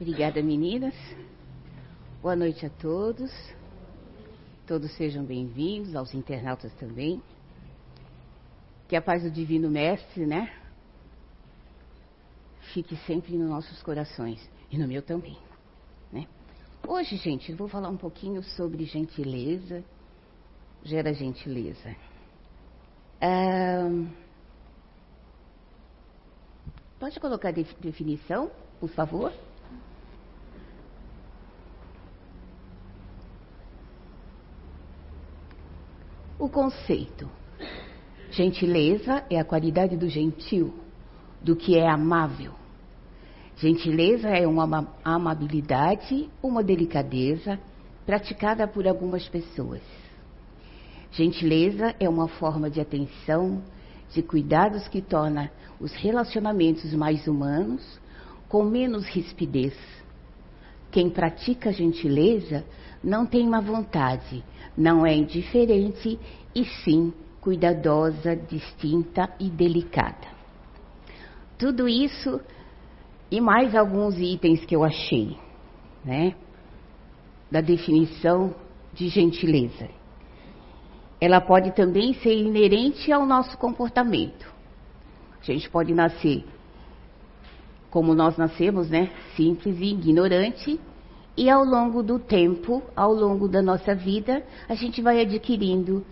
Obrigada, meninas. Boa noite a todos. Todos sejam bem-vindos, aos internautas também. Que a paz do Divino Mestre, né? Fique sempre nos nossos corações e no meu também, né? Hoje, gente, eu vou falar um pouquinho sobre gentileza. Gera gentileza. Pode colocar a definição, por favor? O conceito. Gentileza é a qualidade do gentil, do que é amável. Gentileza é uma amabilidade, uma delicadeza praticada por algumas pessoas. Gentileza é uma forma de atenção, de cuidados que torna os relacionamentos mais humanos, com menos rispidez. Quem pratica gentileza não tem má vontade, não é indiferente e sim cuidadosa, distinta e delicada. Tudo isso e mais alguns itens que eu achei, né? Da definição de gentileza. Ela pode também ser inerente ao nosso comportamento. A gente pode nascer como nós nascemos, né? Simples e ignorante, e ao longo do tempo, ao longo da nossa vida, a gente vai adquirindo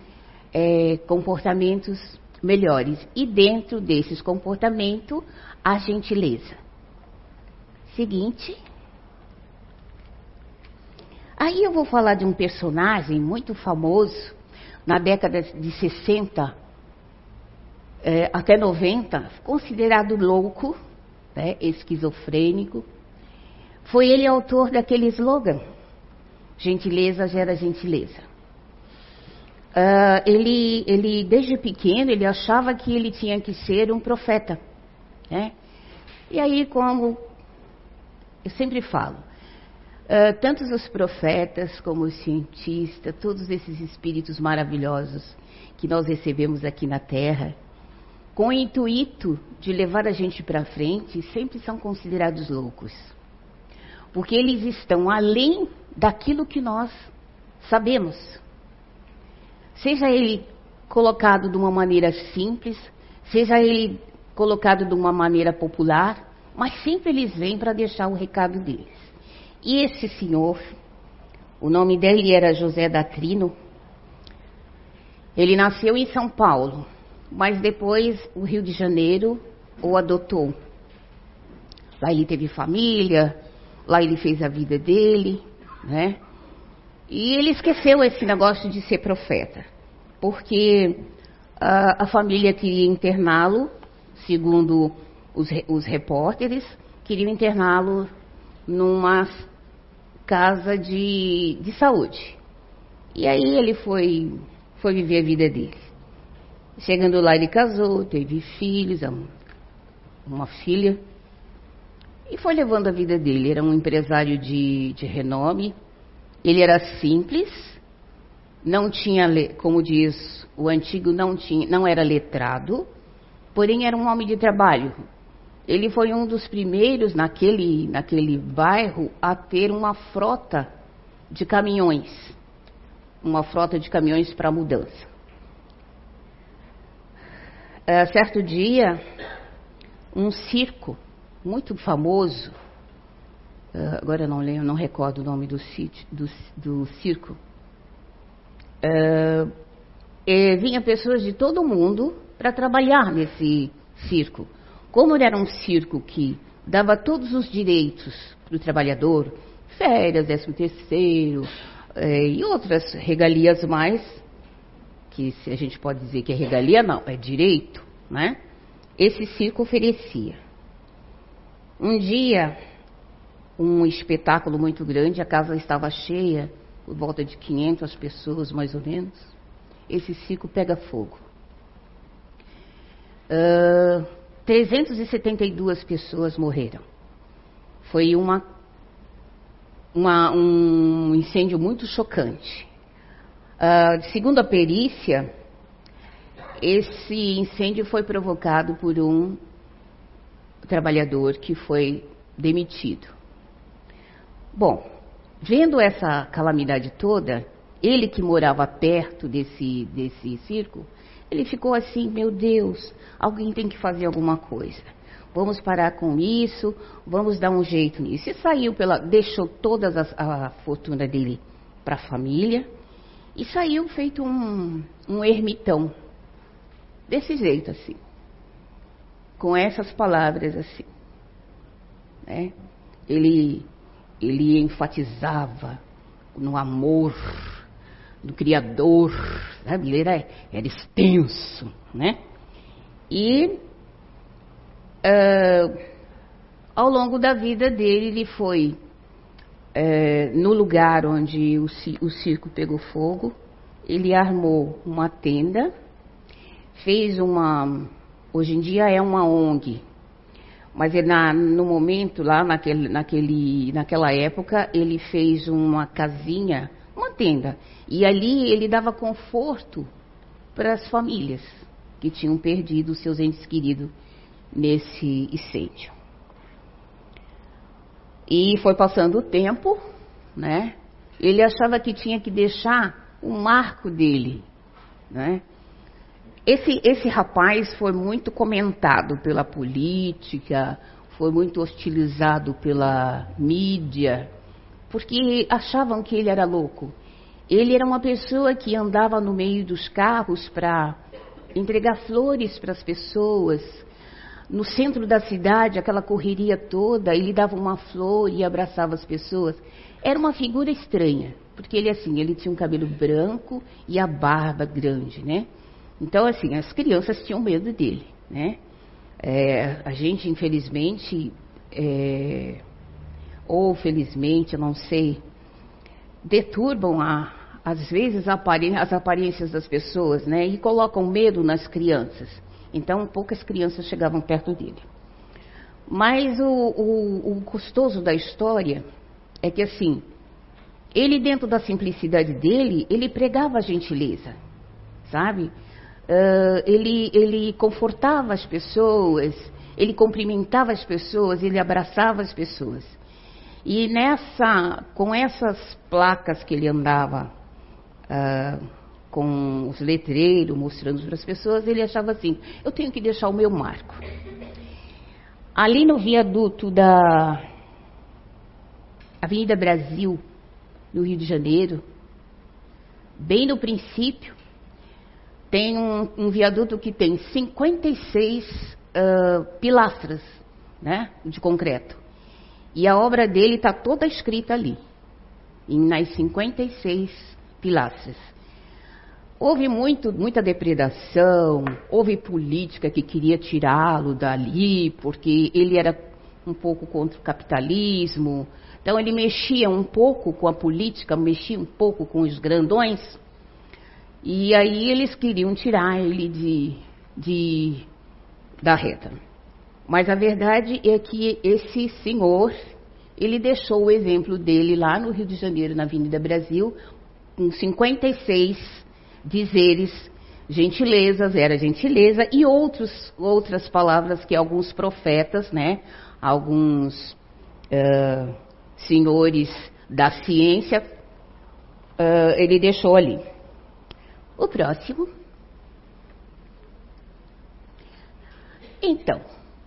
é, comportamentos melhores. E dentro desses comportamentos, a gentileza. Seguinte. Aí eu vou falar de um personagem muito famoso, na década de 60 é, até 90, considerado louco, né, esquizofrênico foi ele autor daquele slogan: gentileza gera gentileza. Uh, ele, ele, desde pequeno, ele achava que ele tinha que ser um profeta. Né? E aí, como eu sempre falo, uh, tantos os profetas como os cientistas, todos esses espíritos maravilhosos que nós recebemos aqui na Terra, com o intuito de levar a gente para frente, sempre são considerados loucos porque eles estão além daquilo que nós sabemos. Seja ele colocado de uma maneira simples, seja ele colocado de uma maneira popular, mas sempre eles vêm para deixar o recado deles. E esse senhor, o nome dele era José Datrino, ele nasceu em São Paulo, mas depois o Rio de Janeiro o adotou. Lá ele teve família, Lá ele fez a vida dele, né? E ele esqueceu esse negócio de ser profeta, porque a, a família queria interná-lo, segundo os, os repórteres, queriam interná-lo numa casa de, de saúde. E aí ele foi, foi viver a vida dele. Chegando lá, ele casou, teve filhos, uma filha. E foi levando a vida dele. Era um empresário de, de renome. Ele era simples, não tinha, como diz o antigo, não, tinha, não era letrado, porém era um homem de trabalho. Ele foi um dos primeiros naquele, naquele bairro a ter uma frota de caminhões, uma frota de caminhões para mudança. É, certo dia, um circo muito famoso, uh, agora não lembro, não recordo o nome do, sítio, do, do circo. Uh, vinha pessoas de todo mundo para trabalhar nesse circo. Como era um circo que dava todos os direitos para o trabalhador, férias, décimo terceiro eh, e outras regalias mais, que se a gente pode dizer que é regalia, não, é direito, né? Esse circo oferecia. Um dia, um espetáculo muito grande, a casa estava cheia, por volta de 500 pessoas mais ou menos. Esse circo pega fogo. Uh, 372 pessoas morreram. Foi uma, uma, um incêndio muito chocante. Uh, segundo a perícia, esse incêndio foi provocado por um trabalhador que foi demitido. Bom, vendo essa calamidade toda, ele que morava perto desse, desse circo, ele ficou assim: meu Deus, alguém tem que fazer alguma coisa. Vamos parar com isso, vamos dar um jeito nisso. E saiu pela. deixou toda a, a fortuna dele para a família e saiu feito um, um ermitão. Desse jeito assim. Com essas palavras assim. Né? Ele, ele enfatizava no amor do Criador, sabe? Ele era, era extenso, né? E uh, ao longo da vida dele, ele foi uh, no lugar onde o, o circo pegou fogo, ele armou uma tenda, fez uma, hoje em dia é uma ONG, mas ele, na, no momento lá naquele, naquele, naquela época ele fez uma casinha, uma tenda, e ali ele dava conforto para as famílias que tinham perdido seus entes queridos nesse incêndio. E foi passando o tempo, né? Ele achava que tinha que deixar o marco dele, né? Esse, esse rapaz foi muito comentado pela política, foi muito hostilizado pela mídia, porque achavam que ele era louco. Ele era uma pessoa que andava no meio dos carros para entregar flores para as pessoas. No centro da cidade, aquela correria toda, ele dava uma flor e abraçava as pessoas. Era uma figura estranha, porque ele assim, ele tinha um cabelo branco e a barba grande, né? Então assim, as crianças tinham medo dele, né? É, a gente, infelizmente, é, ou felizmente, eu não sei, deturbam a, às vezes as aparências das pessoas, né? E colocam medo nas crianças. Então poucas crianças chegavam perto dele. Mas o, o, o gostoso da história é que assim, ele dentro da simplicidade dele, ele pregava gentileza, sabe? Uh, ele, ele confortava as pessoas, ele cumprimentava as pessoas, ele abraçava as pessoas. E nessa, com essas placas que ele andava uh, com os letreiros mostrando para as pessoas, ele achava assim: eu tenho que deixar o meu marco. Ali no viaduto da Avenida Brasil, no Rio de Janeiro, bem no princípio, tem um, um viaduto que tem 56 uh, pilastras né, de concreto. E a obra dele está toda escrita ali, nas 56 pilastras. Houve muito, muita depredação, houve política que queria tirá-lo dali, porque ele era um pouco contra o capitalismo. Então ele mexia um pouco com a política, mexia um pouco com os grandões. E aí eles queriam tirar ele de, de da reta. Mas a verdade é que esse senhor, ele deixou o exemplo dele lá no Rio de Janeiro, na Avenida Brasil, com 56 dizeres, gentilezas, era gentileza, e outros, outras palavras que alguns profetas, né, alguns uh, senhores da ciência, uh, ele deixou ali. O próximo. Então,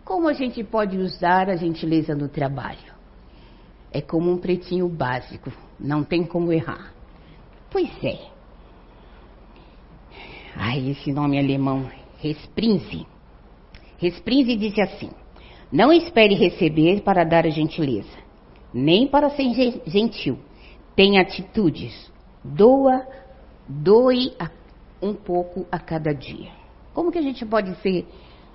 como a gente pode usar a gentileza no trabalho? É como um pretinho básico, não tem como errar. Pois é. Ai, esse nome alemão, Resprinze. Resprinze diz assim: Não espere receber para dar a gentileza, nem para ser gentil. Tenha atitudes. Doa, doe um pouco a cada dia. Como que a gente pode ser,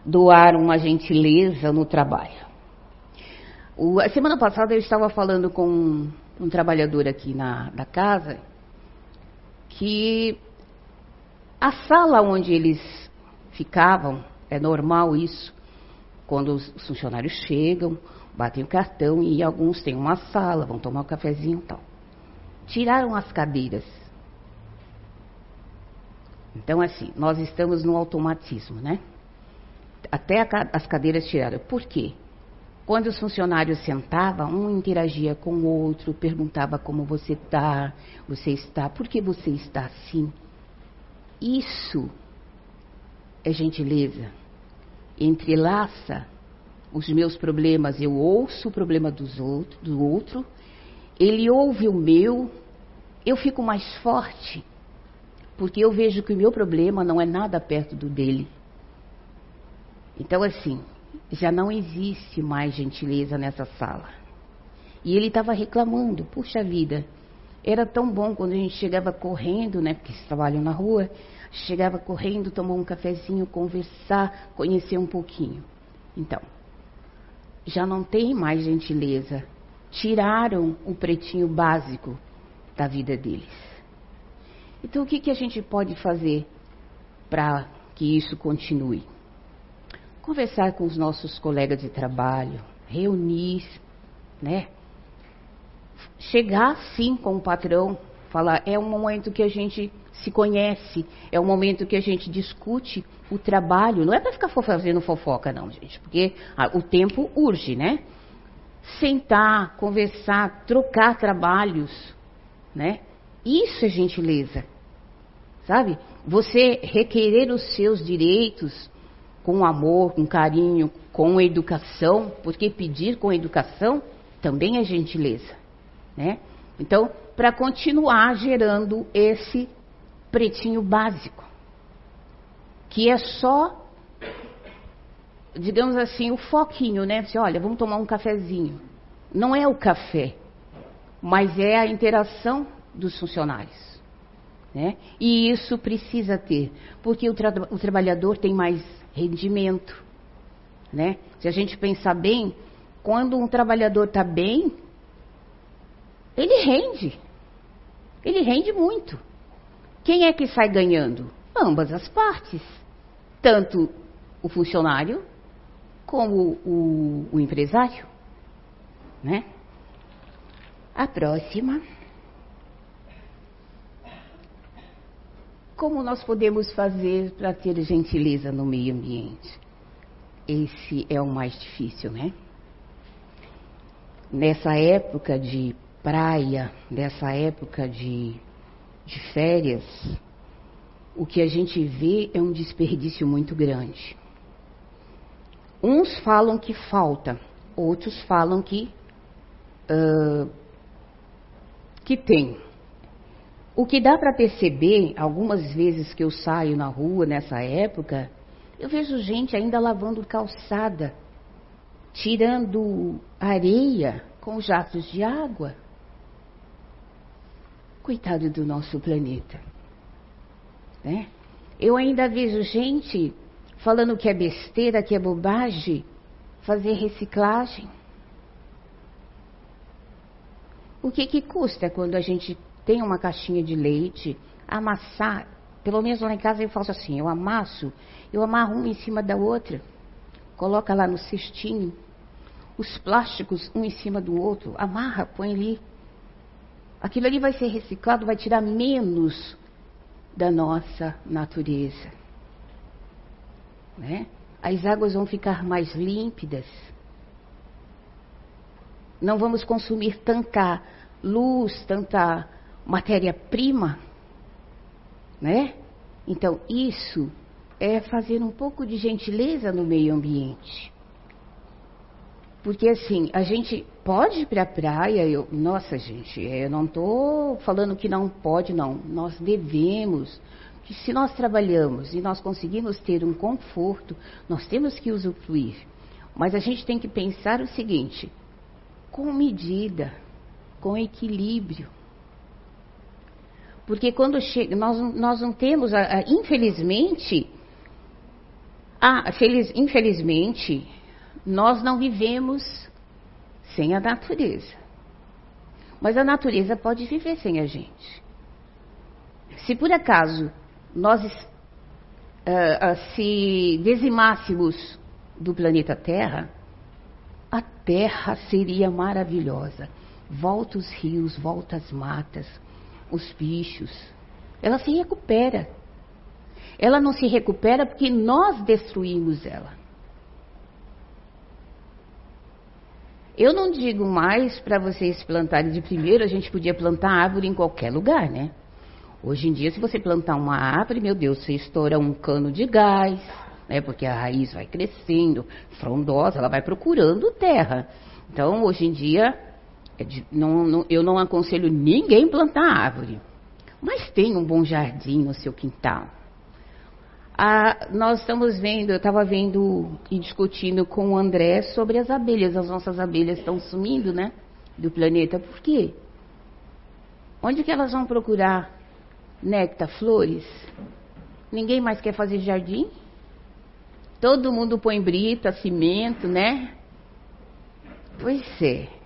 doar uma gentileza no trabalho? O, a semana passada eu estava falando com um, um trabalhador aqui na, na casa que a sala onde eles ficavam, é normal isso, quando os funcionários chegam, batem o cartão e alguns têm uma sala, vão tomar um cafezinho e tal. Tiraram as cadeiras. Então, assim, nós estamos no automatismo, né? Até a, as cadeiras tiraram. Por quê? Quando os funcionários sentavam, um interagia com o outro, perguntava como você está, você está, por que você está assim? Isso é gentileza. Entrelaça os meus problemas, eu ouço o problema dos outro, do outro, ele ouve o meu, eu fico mais forte, porque eu vejo que o meu problema não é nada perto do dele. Então, assim, já não existe mais gentileza nessa sala. E ele estava reclamando, puxa vida, era tão bom quando a gente chegava correndo, né, porque eles trabalham na rua, chegava correndo, tomar um cafezinho, conversar, conhecer um pouquinho. Então, já não tem mais gentileza. Tiraram o pretinho básico da vida deles. Então, o que, que a gente pode fazer para que isso continue? conversar com os nossos colegas de trabalho, reunir, né? Chegar sim com o patrão, falar, é um momento que a gente se conhece, é um momento que a gente discute o trabalho. Não é para ficar fazendo fofoca, não, gente, porque o tempo urge, né? Sentar, conversar, trocar trabalhos, né? Isso é gentileza, sabe? Você requerer os seus direitos, com amor, com carinho, com educação, porque pedir com educação também é gentileza, né? Então, para continuar gerando esse pretinho básico, que é só, digamos assim, o foquinho, né? Você, olha, vamos tomar um cafezinho. Não é o café, mas é a interação dos funcionários. Né? E isso precisa ter, porque o, tra o trabalhador tem mais rendimento. Né? Se a gente pensar bem, quando um trabalhador está bem, ele rende. Ele rende muito. Quem é que sai ganhando? Ambas as partes. Tanto o funcionário como o, o empresário. Né? A próxima. Como nós podemos fazer para ter gentileza no meio ambiente? Esse é o mais difícil, né? Nessa época de praia, nessa época de, de férias, o que a gente vê é um desperdício muito grande. Uns falam que falta, outros falam que uh, que tem. O que dá para perceber, algumas vezes que eu saio na rua nessa época, eu vejo gente ainda lavando calçada, tirando areia com jatos de água. Coitado do nosso planeta. Né? Eu ainda vejo gente falando que é besteira, que é bobagem, fazer reciclagem. O que, que custa quando a gente tem uma caixinha de leite, amassar, pelo menos lá em casa eu faço assim, eu amasso, eu amarro uma em cima da outra, coloca lá no cestinho, os plásticos um em cima do outro, amarra, põe ali. Aquilo ali vai ser reciclado, vai tirar menos da nossa natureza. Né? As águas vão ficar mais límpidas. Não vamos consumir tanta luz, tanta matéria-prima, né? Então, isso é fazer um pouco de gentileza no meio ambiente. Porque assim, a gente pode ir para a praia, eu, nossa gente, eu não estou falando que não pode, não. Nós devemos, que se nós trabalhamos e nós conseguimos ter um conforto, nós temos que usufruir. Mas a gente tem que pensar o seguinte, com medida, com equilíbrio. Porque quando chega, nós, nós não temos, infelizmente, ah, feliz, infelizmente, nós não vivemos sem a natureza. Mas a natureza pode viver sem a gente. Se por acaso nós uh, se dizimássemos do planeta Terra, a Terra seria maravilhosa. Volta os rios, volta as matas, os bichos. Ela se recupera. Ela não se recupera porque nós destruímos ela. Eu não digo mais para vocês plantarem de primeiro, a gente podia plantar árvore em qualquer lugar, né? Hoje em dia, se você plantar uma árvore, meu Deus, você estoura um cano de gás, né? Porque a raiz vai crescendo, frondosa, ela vai procurando terra. Então, hoje em dia, não, não, eu não aconselho ninguém plantar árvore. Mas tem um bom jardim no seu quintal. Ah, nós estamos vendo, eu estava vendo e discutindo com o André sobre as abelhas. As nossas abelhas estão sumindo, né? Do planeta. Por quê? Onde que elas vão procurar néctar, flores? Ninguém mais quer fazer jardim? Todo mundo põe brita, cimento, né? Pois é.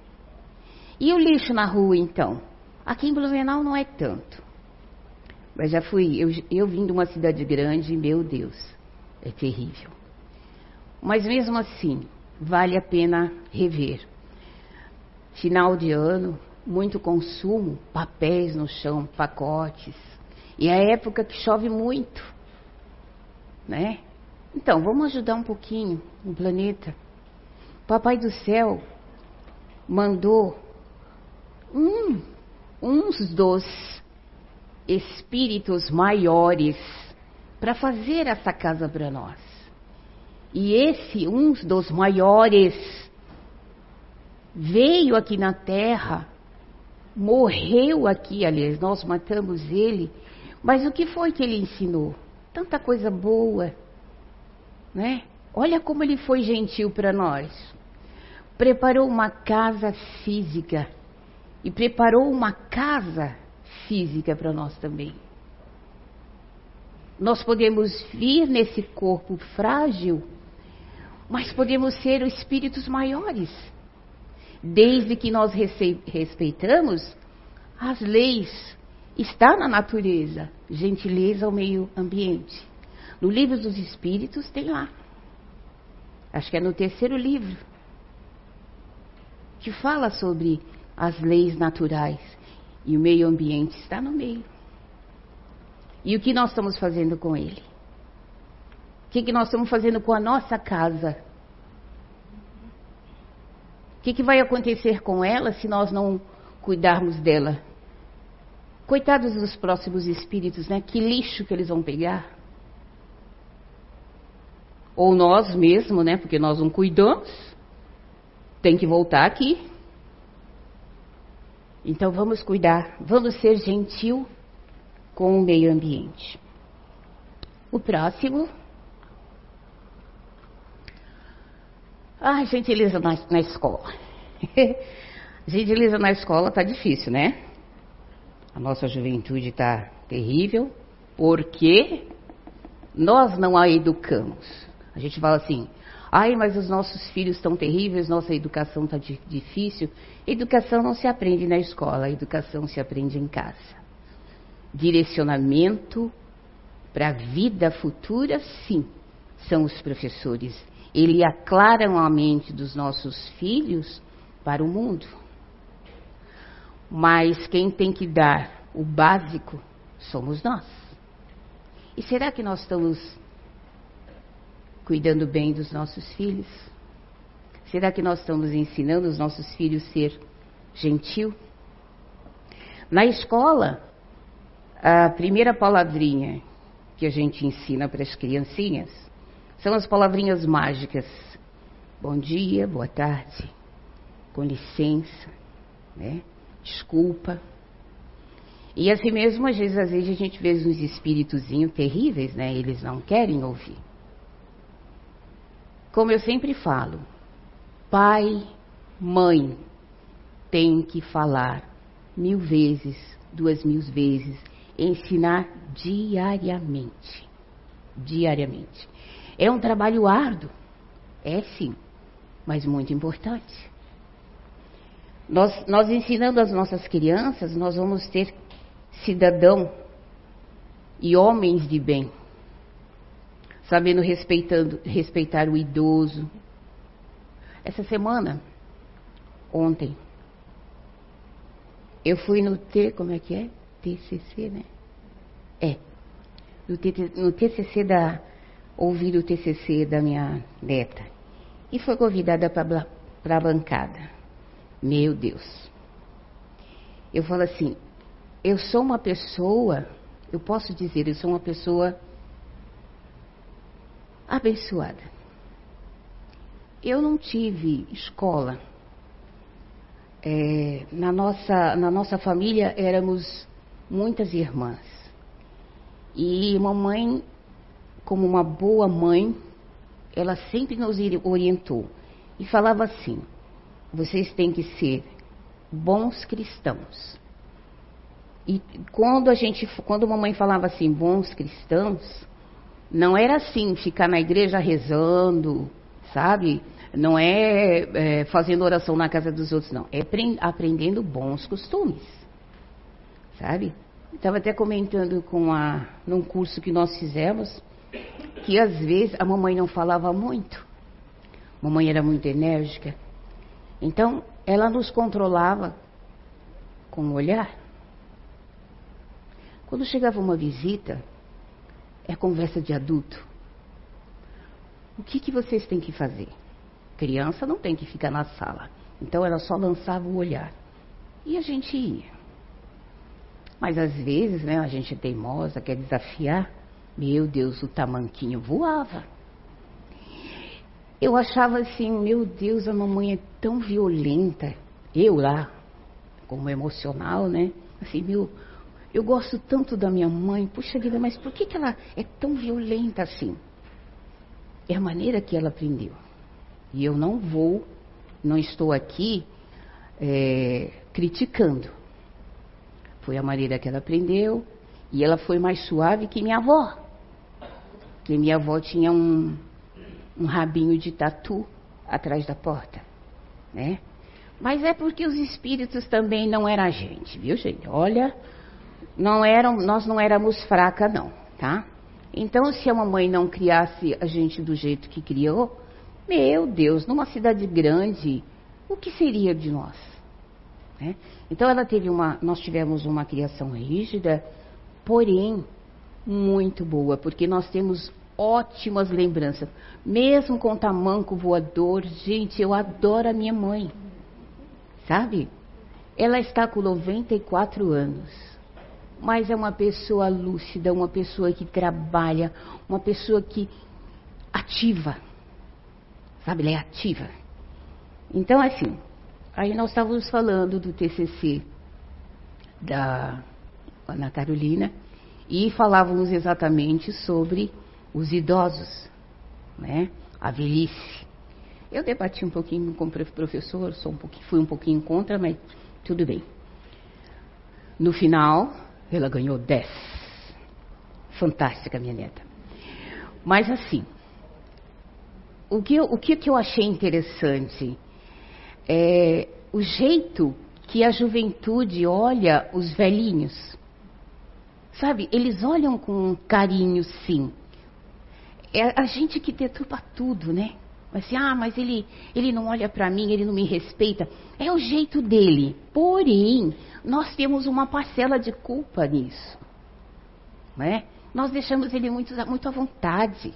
E o lixo na rua, então? Aqui em Blumenau não é tanto. Mas já fui, eu, eu vim de uma cidade grande, meu Deus, é terrível. Mas mesmo assim, vale a pena rever. Final de ano, muito consumo, papéis no chão, pacotes. E é a época que chove muito, né? Então, vamos ajudar um pouquinho o planeta. Papai do céu mandou um, uns dos espíritos maiores para fazer essa casa para nós. E esse, um dos maiores, veio aqui na terra, morreu aqui, aliás, nós matamos ele, mas o que foi que ele ensinou? Tanta coisa boa, né? Olha como ele foi gentil para nós. Preparou uma casa física e preparou uma casa física para nós também. Nós podemos vir nesse corpo frágil, mas podemos ser espíritos maiores, desde que nós respeitamos as leis. Está na natureza, gentileza ao meio ambiente. No livro dos Espíritos tem lá. Acho que é no terceiro livro. Que fala sobre as leis naturais. E o meio ambiente está no meio. E o que nós estamos fazendo com ele? O que, que nós estamos fazendo com a nossa casa? O que, que vai acontecer com ela se nós não cuidarmos dela? Coitados dos próximos espíritos, né? Que lixo que eles vão pegar ou nós mesmos, né? Porque nós não cuidamos, tem que voltar aqui. Então vamos cuidar, vamos ser gentil com o meio ambiente. O próximo. Ah, gentileza na, na escola. gentileza na escola tá difícil, né? A nossa juventude está terrível, porque nós não a educamos. A gente fala assim, ai, mas os nossos filhos estão terríveis, nossa educação está difícil. Educação não se aprende na escola, a educação se aprende em casa. Direcionamento para a vida futura, sim, são os professores. Eles aclaram a mente dos nossos filhos para o mundo. Mas quem tem que dar o básico somos nós. E será que nós estamos cuidando bem dos nossos filhos? Será que nós estamos ensinando os nossos filhos a ser gentil? Na escola, a primeira palavrinha que a gente ensina para as criancinhas são as palavrinhas mágicas. Bom dia, boa tarde, com licença, né? desculpa. E assim mesmo, às vezes, às vezes a gente vê uns espíritozinhos terríveis, né? Eles não querem ouvir. Como eu sempre falo, pai, mãe tem que falar mil vezes, duas mil vezes, ensinar diariamente. Diariamente. É um trabalho árduo, é sim, mas muito importante. Nós, nós ensinando as nossas crianças, nós vamos ter cidadão e homens de bem sabendo respeitar o idoso. Essa semana, ontem, eu fui no T, como é que é? TCC, né? É. No, no TCC da, ouvir o TCC da minha neta. E foi convidada para a bancada. Meu Deus. Eu falo assim, eu sou uma pessoa, eu posso dizer, eu sou uma pessoa abençoada. Eu não tive escola. É, na, nossa, na nossa família éramos muitas irmãs. E mamãe, como uma boa mãe, ela sempre nos orientou e falava assim: vocês têm que ser bons cristãos. E quando a gente, quando a mamãe falava assim, bons cristãos, não era assim, ficar na igreja rezando, sabe? Não é, é fazendo oração na casa dos outros, não. É aprendendo bons costumes, sabe? Estava até comentando com a, num curso que nós fizemos, que às vezes a mamãe não falava muito. A mamãe era muito enérgica. Então, ela nos controlava com o olhar. Quando chegava uma visita, é conversa de adulto. O que, que vocês têm que fazer? Criança não tem que ficar na sala. Então ela só lançava o olhar. E a gente ia. Mas às vezes, né, a gente é teimosa, quer desafiar. Meu Deus, o tamanquinho voava. Eu achava assim, meu Deus, a mamãe é tão violenta. Eu lá, como emocional, né? Assim, meu, eu gosto tanto da minha mãe, puxa vida, mas por que, que ela é tão violenta assim? É a maneira que ela aprendeu. E eu não vou, não estou aqui é, criticando. Foi a maneira que ela aprendeu e ela foi mais suave que minha avó. Porque minha avó tinha um, um rabinho de tatu atrás da porta, né? Mas é porque os espíritos também não eram a gente, viu, gente? Olha, não eram, nós não éramos fracas, não, tá? Então, se a mamãe não criasse a gente do jeito que criou, meu Deus, numa cidade grande, o que seria de nós? Né? Então, ela teve uma, nós tivemos uma criação rígida, porém muito boa, porque nós temos ótimas lembranças. Mesmo com tamanco voador, gente, eu adoro a minha mãe. Sabe? Ela está com 94 anos mas é uma pessoa lúcida, uma pessoa que trabalha, uma pessoa que ativa. Sabe, ela é ativa. Então, assim, aí nós estávamos falando do TCC da Ana Carolina e falávamos exatamente sobre os idosos, né? A velhice. Eu debati um pouquinho com o professor, sou um pouquinho, fui um pouquinho contra, mas tudo bem. No final, ela ganhou 10. Fantástica, minha neta. Mas assim, o que, eu, o que eu achei interessante é o jeito que a juventude olha os velhinhos. Sabe, eles olham com carinho, sim. É a gente que deturpa tudo, né? Assim, ah, mas ele, ele não olha para mim, ele não me respeita. É o jeito dele. Porém, nós temos uma parcela de culpa nisso. Né? Nós deixamos ele muito, muito à vontade,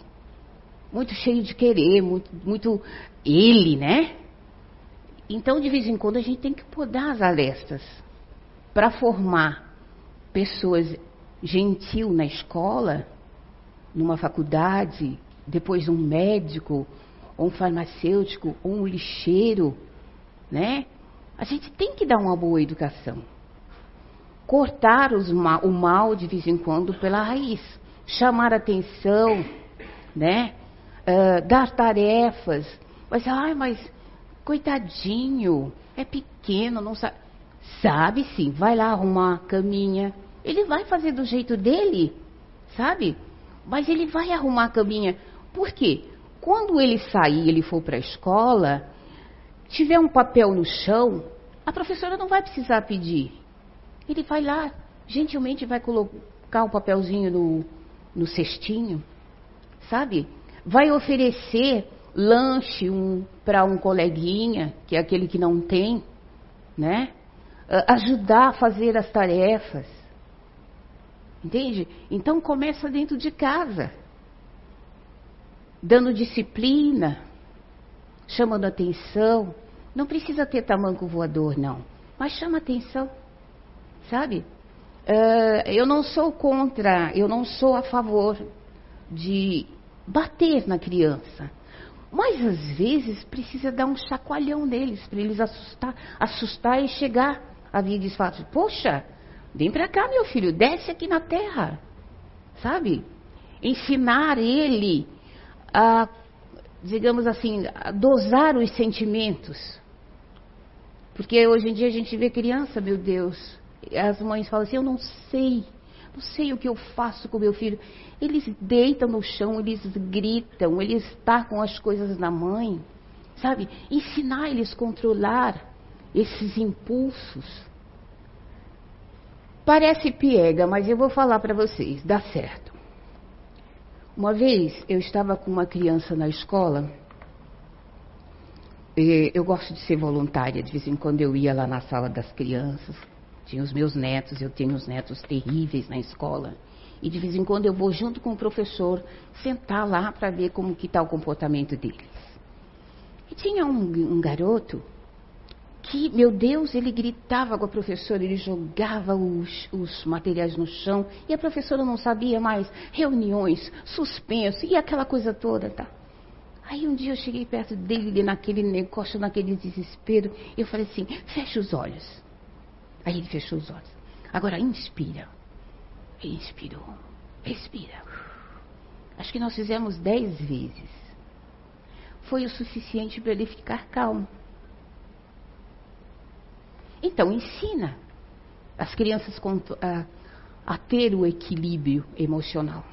muito cheio de querer, muito, muito ele, né? Então, de vez em quando, a gente tem que podar as arestas para formar pessoas gentil na escola, numa faculdade, depois um médico, ou um farmacêutico, ou um lixeiro, né? A gente tem que dar uma boa educação cortar ma o mal de vez em quando pela raiz, chamar atenção, né? Uh, dar tarefas. Mas, ai, mas coitadinho, é pequeno, não sabe. Sabe sim, vai lá arrumar a caminha. Ele vai fazer do jeito dele, sabe? Mas ele vai arrumar a caminha. Por quê? Quando ele sair, ele for para a escola, tiver um papel no chão, a professora não vai precisar pedir. Ele vai lá, gentilmente vai colocar o um papelzinho no, no cestinho, sabe? Vai oferecer lanche um, para um coleguinha, que é aquele que não tem, né? Ajudar a fazer as tarefas. Entende? Então começa dentro de casa. Dando disciplina, chamando atenção, Não precisa ter tamanco voador, não. Mas chama atenção, sabe? Uh, eu não sou contra, eu não sou a favor de bater na criança. Mas às vezes precisa dar um chacoalhão neles, para eles assustar, assustar e chegar a vir e falar, poxa, vem para cá meu filho, desce aqui na terra. Sabe? Ensinar ele a, digamos assim, a dosar os sentimentos. Porque hoje em dia a gente vê criança, meu Deus, as mães falam assim, eu não sei, não sei o que eu faço com meu filho. Eles deitam no chão, eles gritam, eles tacam as coisas na mãe. Sabe? Ensinar eles a controlar esses impulsos. Parece piega, mas eu vou falar para vocês, dá certo. Uma vez eu estava com uma criança na escola. eu gosto de ser voluntária, de vez em quando eu ia lá na sala das crianças. Tinha os meus netos, eu tenho uns netos terríveis na escola. E de vez em quando eu vou junto com o professor sentar lá para ver como que está o comportamento deles. E tinha um, um garoto que, meu Deus, ele gritava com a professora, ele jogava os, os, materiais no chão e a professora não sabia mais. Reuniões, suspenso e aquela coisa toda, tá? Aí um dia eu cheguei perto dele, naquele negócio, naquele desespero, e eu falei assim: fecha os olhos. Aí ele fechou os olhos. Agora inspira. Inspirou. Respira. Acho que nós fizemos dez vezes. Foi o suficiente para ele ficar calmo. Então, ensina as crianças a, ter o equilíbrio emocional.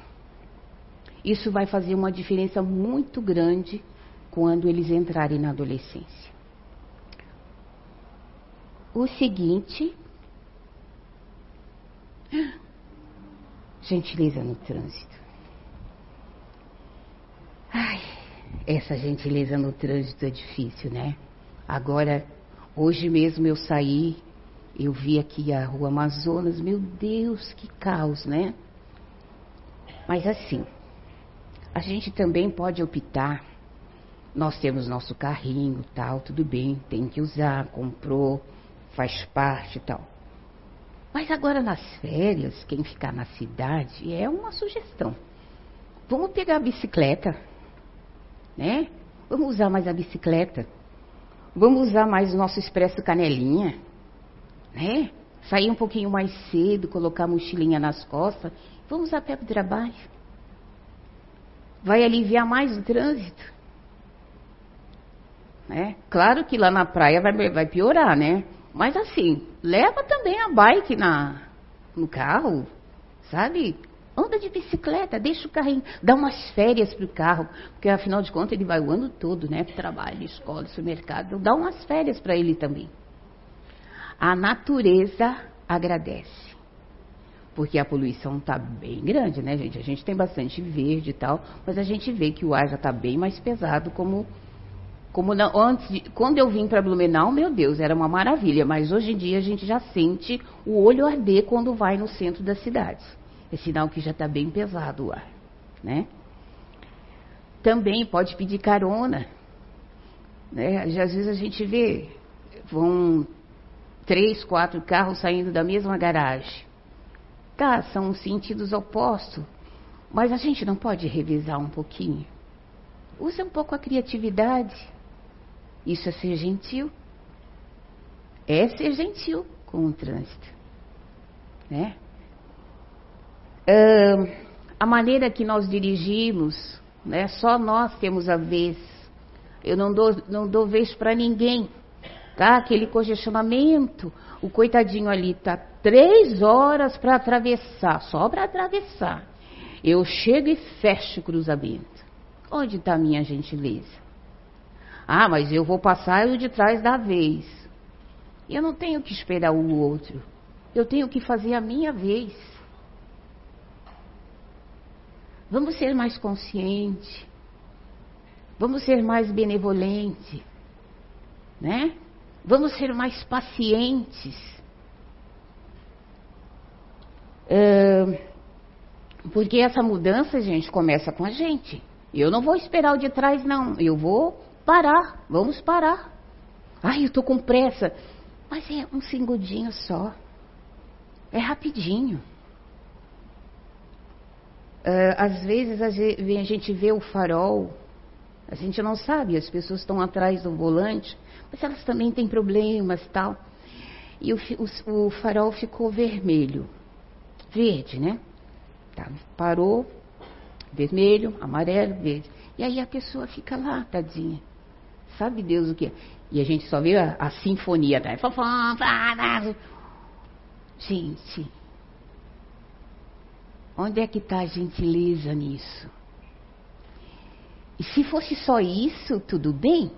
Isso vai fazer uma diferença muito grande quando eles entrarem na adolescência. O seguinte. Gentileza no trânsito. Ai, essa gentileza no trânsito é difícil, né? Agora Hoje mesmo eu saí, eu vi aqui a Rua Amazonas, meu Deus, que caos, né? Mas assim, a gente também pode optar. Nós temos nosso carrinho, tal, tudo bem, tem que usar, comprou, faz parte tal. Mas agora nas férias, quem ficar na cidade, é uma sugestão. Vamos pegar a bicicleta, né? Vamos usar mais a bicicleta. Vamos usar mais o nosso expresso canelinha, né? Sair um pouquinho mais cedo, colocar a mochilinha nas costas. Vamos a pé para o trabalho. Vai aliviar mais o trânsito. Né? Claro que lá na praia vai, vai piorar, né? Mas assim, leva também a bike na, no carro, sabe? Anda de bicicleta, deixa o carrinho, dá umas férias para o carro, porque afinal de contas ele vai o ano todo, né? Trabalho, escola, supermercado, dá umas férias para ele também. A natureza agradece, porque a poluição está bem grande, né, gente? A gente tem bastante verde e tal, mas a gente vê que o ar já está bem mais pesado, como, como não, antes, de, quando eu vim para Blumenau, meu Deus, era uma maravilha, mas hoje em dia a gente já sente o olho arder quando vai no centro da cidade. É sinal que já está bem pesado o ar, né? Também pode pedir carona. Né? Às vezes a gente vê, vão três, quatro carros saindo da mesma garagem. Tá, são sentidos opostos. Mas a gente não pode revisar um pouquinho? Use um pouco a criatividade. Isso é ser gentil. É ser gentil com o trânsito. Né? A maneira que nós dirigimos, né, só nós temos a vez. Eu não dou, não dou vez para ninguém. Tá? Aquele congestionamento, o coitadinho ali tá três horas para atravessar, só para atravessar. Eu chego e fecho o cruzamento. Onde está a minha gentileza? Ah, mas eu vou passar o de trás da vez. Eu não tenho que esperar o outro. Eu tenho que fazer a minha vez. Vamos ser mais conscientes. Vamos ser mais benevolentes. Né? Vamos ser mais pacientes. Uh, porque essa mudança, gente, começa com a gente. Eu não vou esperar o de trás, não. Eu vou parar. Vamos parar. Ai, eu estou com pressa. Mas é um segundinho só. É rapidinho. Uh, às vezes a gente vê o farol, a gente não sabe, as pessoas estão atrás do volante, mas elas também têm problemas tal. E o, o, o farol ficou vermelho. Verde, né? Tá, parou, vermelho, amarelo, verde. E aí a pessoa fica lá, tadinha. Sabe Deus o que é? E a gente só vê a, a sinfonia. Tá? Gente, onde é que está a gentileza nisso? E se fosse só isso, tudo bem,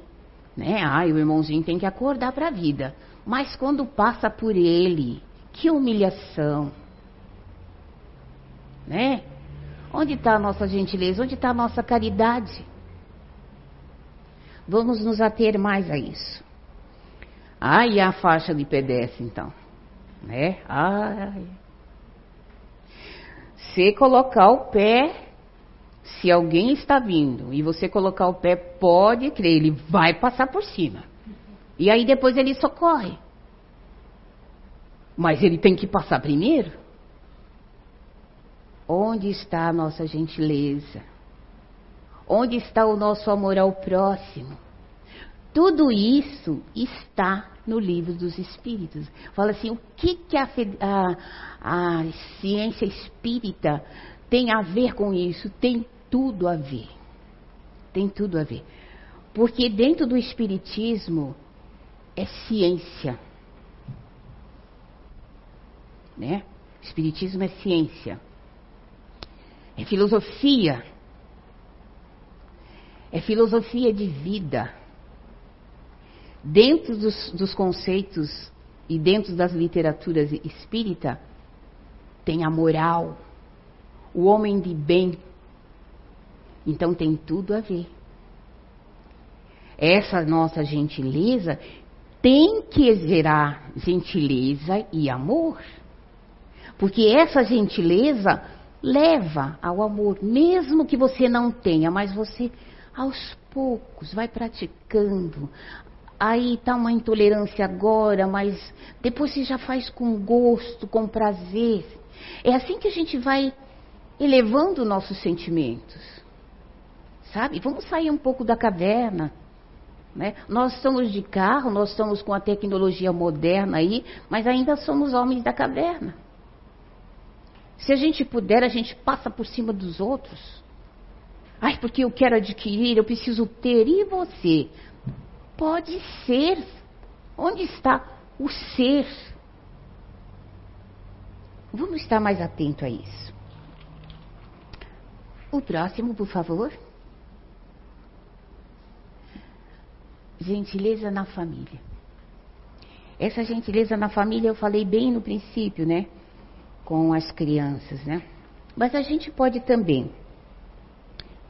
né? Ai, o irmãozinho tem que acordar para a vida. Mas quando passa por ele, que humilhação, né? Onde está a nossa gentileza? Onde está a nossa caridade? Vamos nos ater mais a isso. Ah, e a faixa de pedestre, então? Né? Ai. Se colocar o pé, se alguém está vindo e você colocar o pé, pode crer, ele vai passar por cima. E aí depois ele socorre. Mas ele tem que passar primeiro. Onde está a nossa gentileza? Onde está o nosso amor ao próximo? Tudo isso está no livro dos Espíritos. Fala assim: o que, que a, a, a ciência espírita tem a ver com isso? Tem tudo a ver. Tem tudo a ver. Porque dentro do Espiritismo é ciência. Né? Espiritismo é ciência é filosofia. É filosofia de vida. Dentro dos, dos conceitos e dentro das literaturas espírita, tem a moral, o homem de bem. Então tem tudo a ver. Essa nossa gentileza tem que gerar gentileza e amor. Porque essa gentileza leva ao amor, mesmo que você não tenha, mas você aos poucos vai praticando. Aí está uma intolerância agora, mas depois você já faz com gosto, com prazer. É assim que a gente vai elevando nossos sentimentos. Sabe? Vamos sair um pouco da caverna. Né? Nós estamos de carro, nós estamos com a tecnologia moderna aí, mas ainda somos homens da caverna. Se a gente puder, a gente passa por cima dos outros. Ai, porque eu quero adquirir, eu preciso ter. E você? Pode ser. Onde está o ser? Vamos estar mais atento a isso. O próximo, por favor. Gentileza na família. Essa gentileza na família eu falei bem no princípio, né? com as crianças, né? Mas a gente pode também,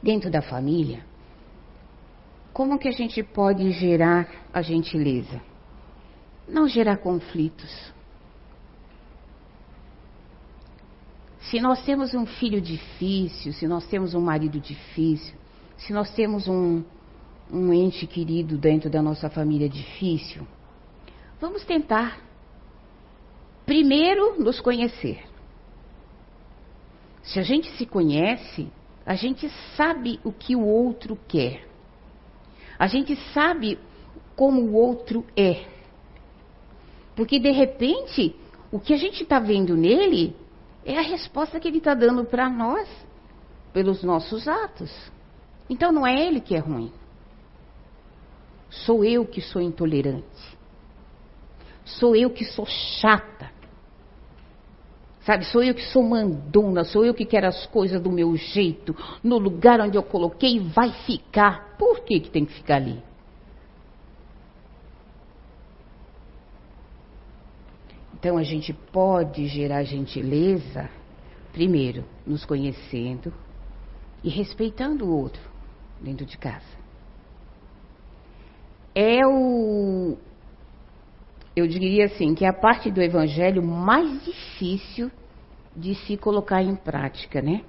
dentro da família, como que a gente pode gerar a gentileza? Não gerar conflitos. Se nós temos um filho difícil, se nós temos um marido difícil, se nós temos um, um ente querido dentro da nossa família difícil, vamos tentar primeiro nos conhecer. Se a gente se conhece, a gente sabe o que o outro quer. A gente sabe como o outro é. Porque de repente, o que a gente está vendo nele é a resposta que ele está dando para nós pelos nossos atos. Então não é ele que é ruim. Sou eu que sou intolerante. Sou eu que sou chata. Sabe, sou eu que sou mandona, sou eu que quero as coisas do meu jeito, no lugar onde eu coloquei, vai ficar. Por que, que tem que ficar ali? Então a gente pode gerar gentileza, primeiro, nos conhecendo e respeitando o outro dentro de casa. É o, eu diria assim, que é a parte do evangelho mais difícil de se colocar em prática, né?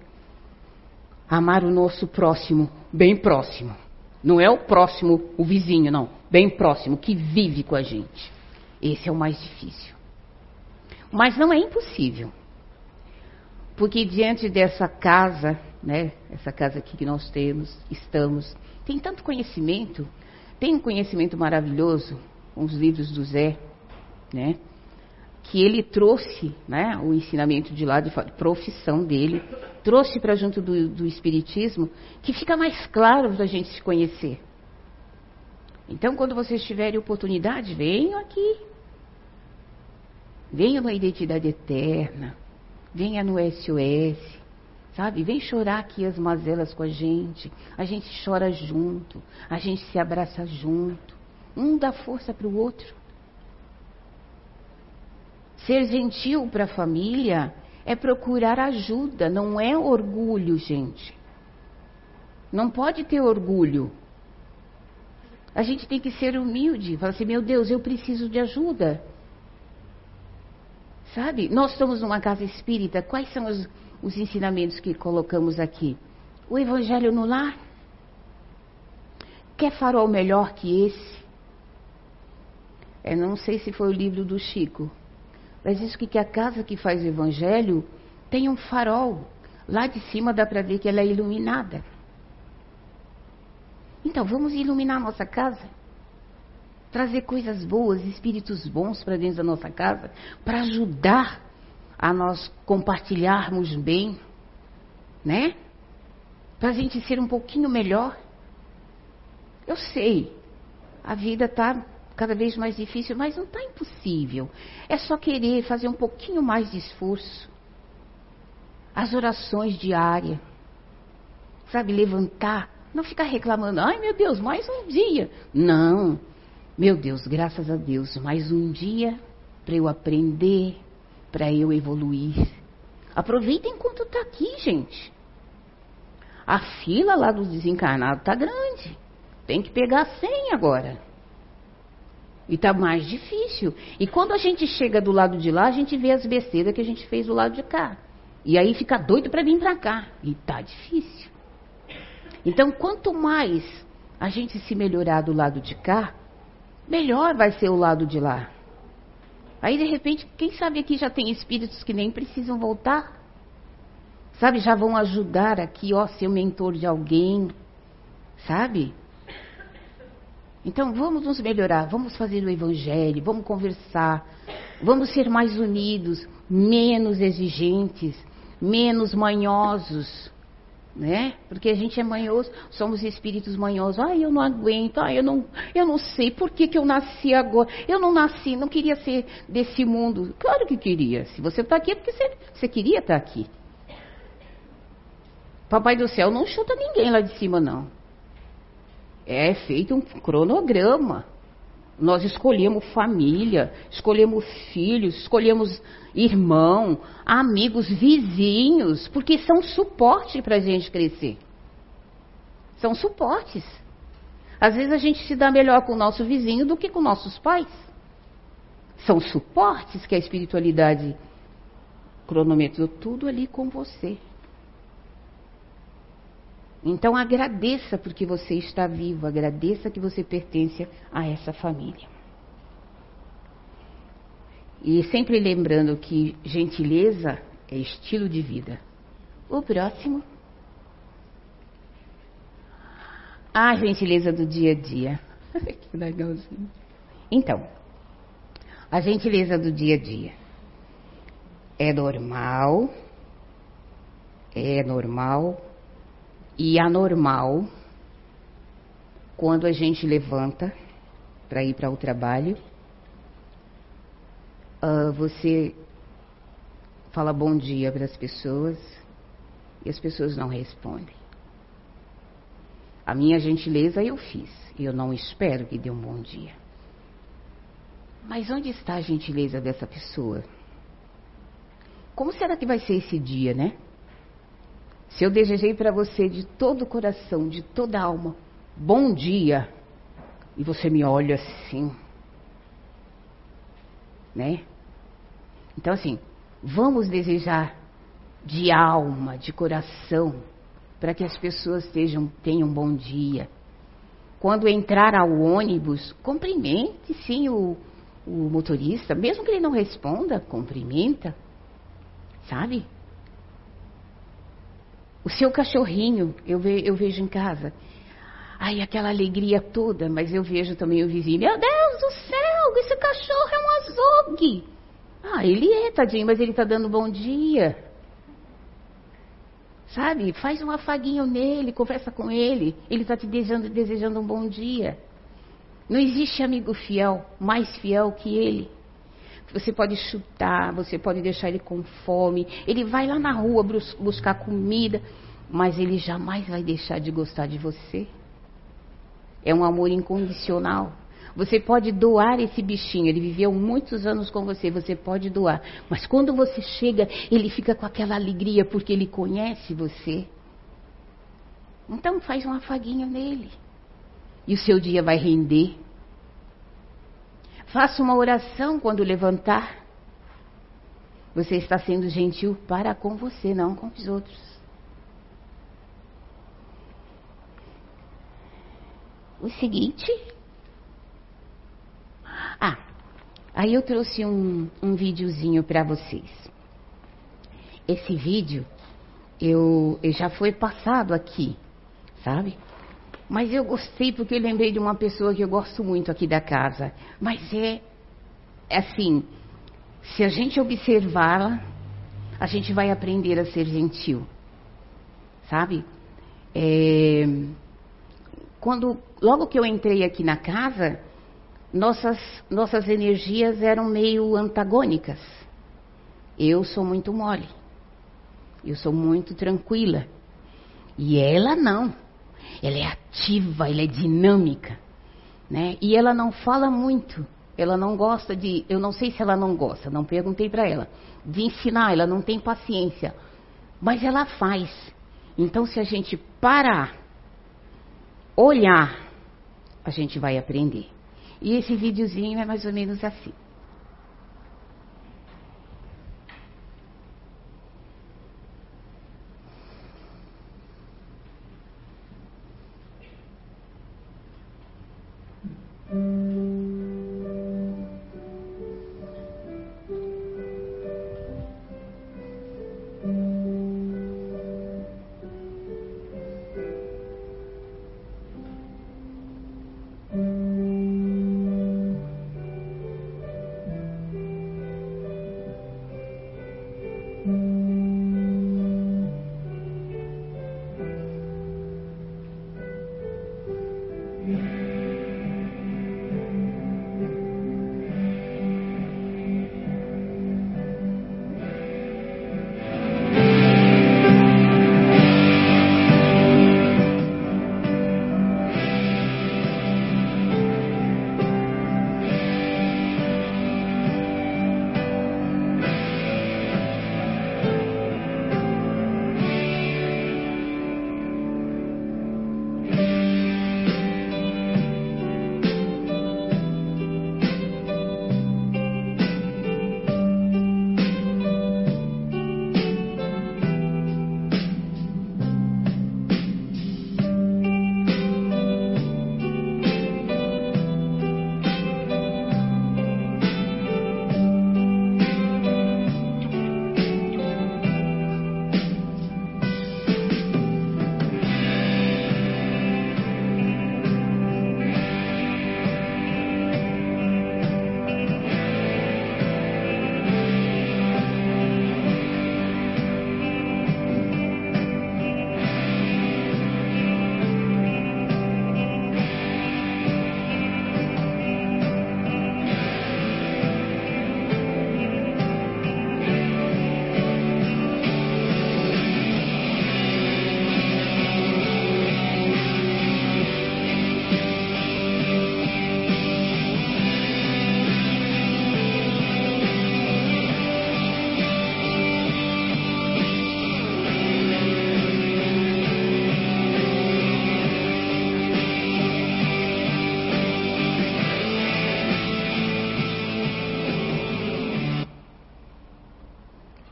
Amar o nosso próximo, bem próximo. Não é o próximo, o vizinho, não. bem próximo, que vive com a gente. Esse é o mais difícil. Mas não é impossível. Porque diante dessa casa, né, essa casa aqui que nós temos, estamos, tem tanto conhecimento, tem um conhecimento maravilhoso, com os livros do Zé, né, que ele trouxe, né, o ensinamento de lá, de profissão dele, trouxe para junto do, do Espiritismo, que fica mais claro para a gente se conhecer. Então, quando vocês tiverem oportunidade, venham aqui. Venha na identidade eterna. Venha no SOS. Sabe? Vem chorar aqui as mazelas com a gente. A gente chora junto. A gente se abraça junto. Um dá força para o outro. Ser gentil para a família é procurar ajuda, não é orgulho, gente. Não pode ter orgulho. A gente tem que ser humilde, falar assim, meu Deus, eu preciso de ajuda. Sabe? Nós estamos numa casa espírita, quais são os, os ensinamentos que colocamos aqui? O evangelho no lar? Quer farol melhor que esse? É, não sei se foi o livro do Chico, mas diz que, que a casa que faz o evangelho tem um farol. Lá de cima dá para ver que ela é iluminada. Então vamos iluminar nossa casa. Trazer coisas boas, espíritos bons para dentro da nossa casa, para ajudar a nós compartilharmos bem, né? Para a gente ser um pouquinho melhor. Eu sei, a vida está cada vez mais difícil, mas não está impossível. É só querer fazer um pouquinho mais de esforço. As orações diárias, sabe, levantar não ficar reclamando, ai meu Deus, mais um dia. Não, meu Deus, graças a Deus, mais um dia para eu aprender, para eu evoluir. Aproveita enquanto está aqui, gente. A fila lá dos desencarnados está grande. Tem que pegar 100 agora. E está mais difícil. E quando a gente chega do lado de lá, a gente vê as besteiras que a gente fez do lado de cá. E aí fica doido para vir para cá. E tá difícil. Então, quanto mais a gente se melhorar do lado de cá, melhor vai ser o lado de lá. Aí, de repente, quem sabe aqui já tem espíritos que nem precisam voltar. Sabe, já vão ajudar aqui, ó, ser o mentor de alguém. Sabe? Então, vamos nos melhorar, vamos fazer o evangelho, vamos conversar, vamos ser mais unidos, menos exigentes, menos manhosos né? Porque a gente é manhoso, somos espíritos manhosos. Ai, eu não aguento, ai, eu não, eu não sei por que, que eu nasci agora. Eu não nasci, não queria ser desse mundo. Claro que queria. Se você está aqui é porque você, você queria estar tá aqui. Papai do céu não chuta ninguém lá de cima, não. É feito um cronograma. Nós escolhemos família, escolhemos filhos, escolhemos irmão, amigos, vizinhos, porque são suporte para a gente crescer. São suportes. Às vezes a gente se dá melhor com o nosso vizinho do que com nossos pais. São suportes que a espiritualidade cronometrou tudo ali com você. Então agradeça porque você está vivo, agradeça que você pertence a essa família. E sempre lembrando que gentileza é estilo de vida. O próximo. A gentileza do dia a dia. que legalzinho. Então, a gentileza do dia a dia é normal, é normal e anormal quando a gente levanta para ir para o trabalho uh, você fala bom dia para as pessoas e as pessoas não respondem. A minha gentileza eu fiz e eu não espero que dê um bom dia. Mas onde está a gentileza dessa pessoa? Como será que vai ser esse dia, né? Se eu desejei para você de todo o coração, de toda a alma, bom dia, e você me olha assim, né? Então, assim, vamos desejar de alma, de coração, para que as pessoas tenham um bom dia. Quando entrar ao ônibus, cumprimente sim o, o motorista, mesmo que ele não responda, cumprimenta. Sabe? O seu cachorrinho, eu, ve, eu vejo em casa. Ai, aquela alegria toda, mas eu vejo também o vizinho. Meu Deus do céu, esse cachorro é um azogue. Ah, ele é, tadinho, mas ele está dando bom dia. Sabe? Faz um afaguinho nele, conversa com ele. Ele está te desejando, desejando um bom dia. Não existe amigo fiel, mais fiel que ele. Você pode chutar, você pode deixar ele com fome. Ele vai lá na rua buscar comida, mas ele jamais vai deixar de gostar de você. É um amor incondicional. Você pode doar esse bichinho, ele viveu muitos anos com você, você pode doar. Mas quando você chega, ele fica com aquela alegria porque ele conhece você. Então faz um afaguinho nele. E o seu dia vai render. Faça uma oração quando levantar. Você está sendo gentil para com você, não com os outros. o seguinte. Ah, aí eu trouxe um, um videozinho para vocês. Esse vídeo eu, eu já foi passado aqui, sabe? Mas eu gostei porque eu lembrei de uma pessoa que eu gosto muito aqui da casa. Mas é, é assim, se a gente observá-la, a gente vai aprender a ser gentil, sabe? É, quando logo que eu entrei aqui na casa, nossas nossas energias eram meio antagônicas. Eu sou muito mole. Eu sou muito tranquila. E ela não. Ela é ativa, ela é dinâmica, né? E ela não fala muito. Ela não gosta de, eu não sei se ela não gosta, não perguntei para ela, de ensinar, ela não tem paciência. Mas ela faz. Então se a gente parar olhar, a gente vai aprender. E esse videozinho é mais ou menos assim.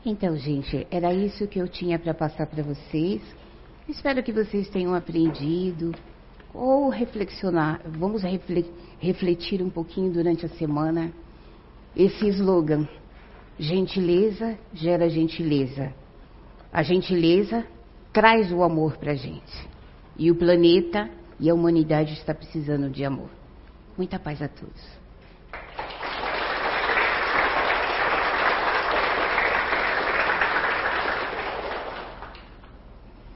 Então, gente, era isso que eu tinha para passar para vocês. Espero que vocês tenham aprendido ou reflexionar, vamos refletir um pouquinho durante a semana esse slogan: gentileza gera gentileza. A gentileza traz o amor para gente. E o planeta e a humanidade está precisando de amor. Muita paz a todos.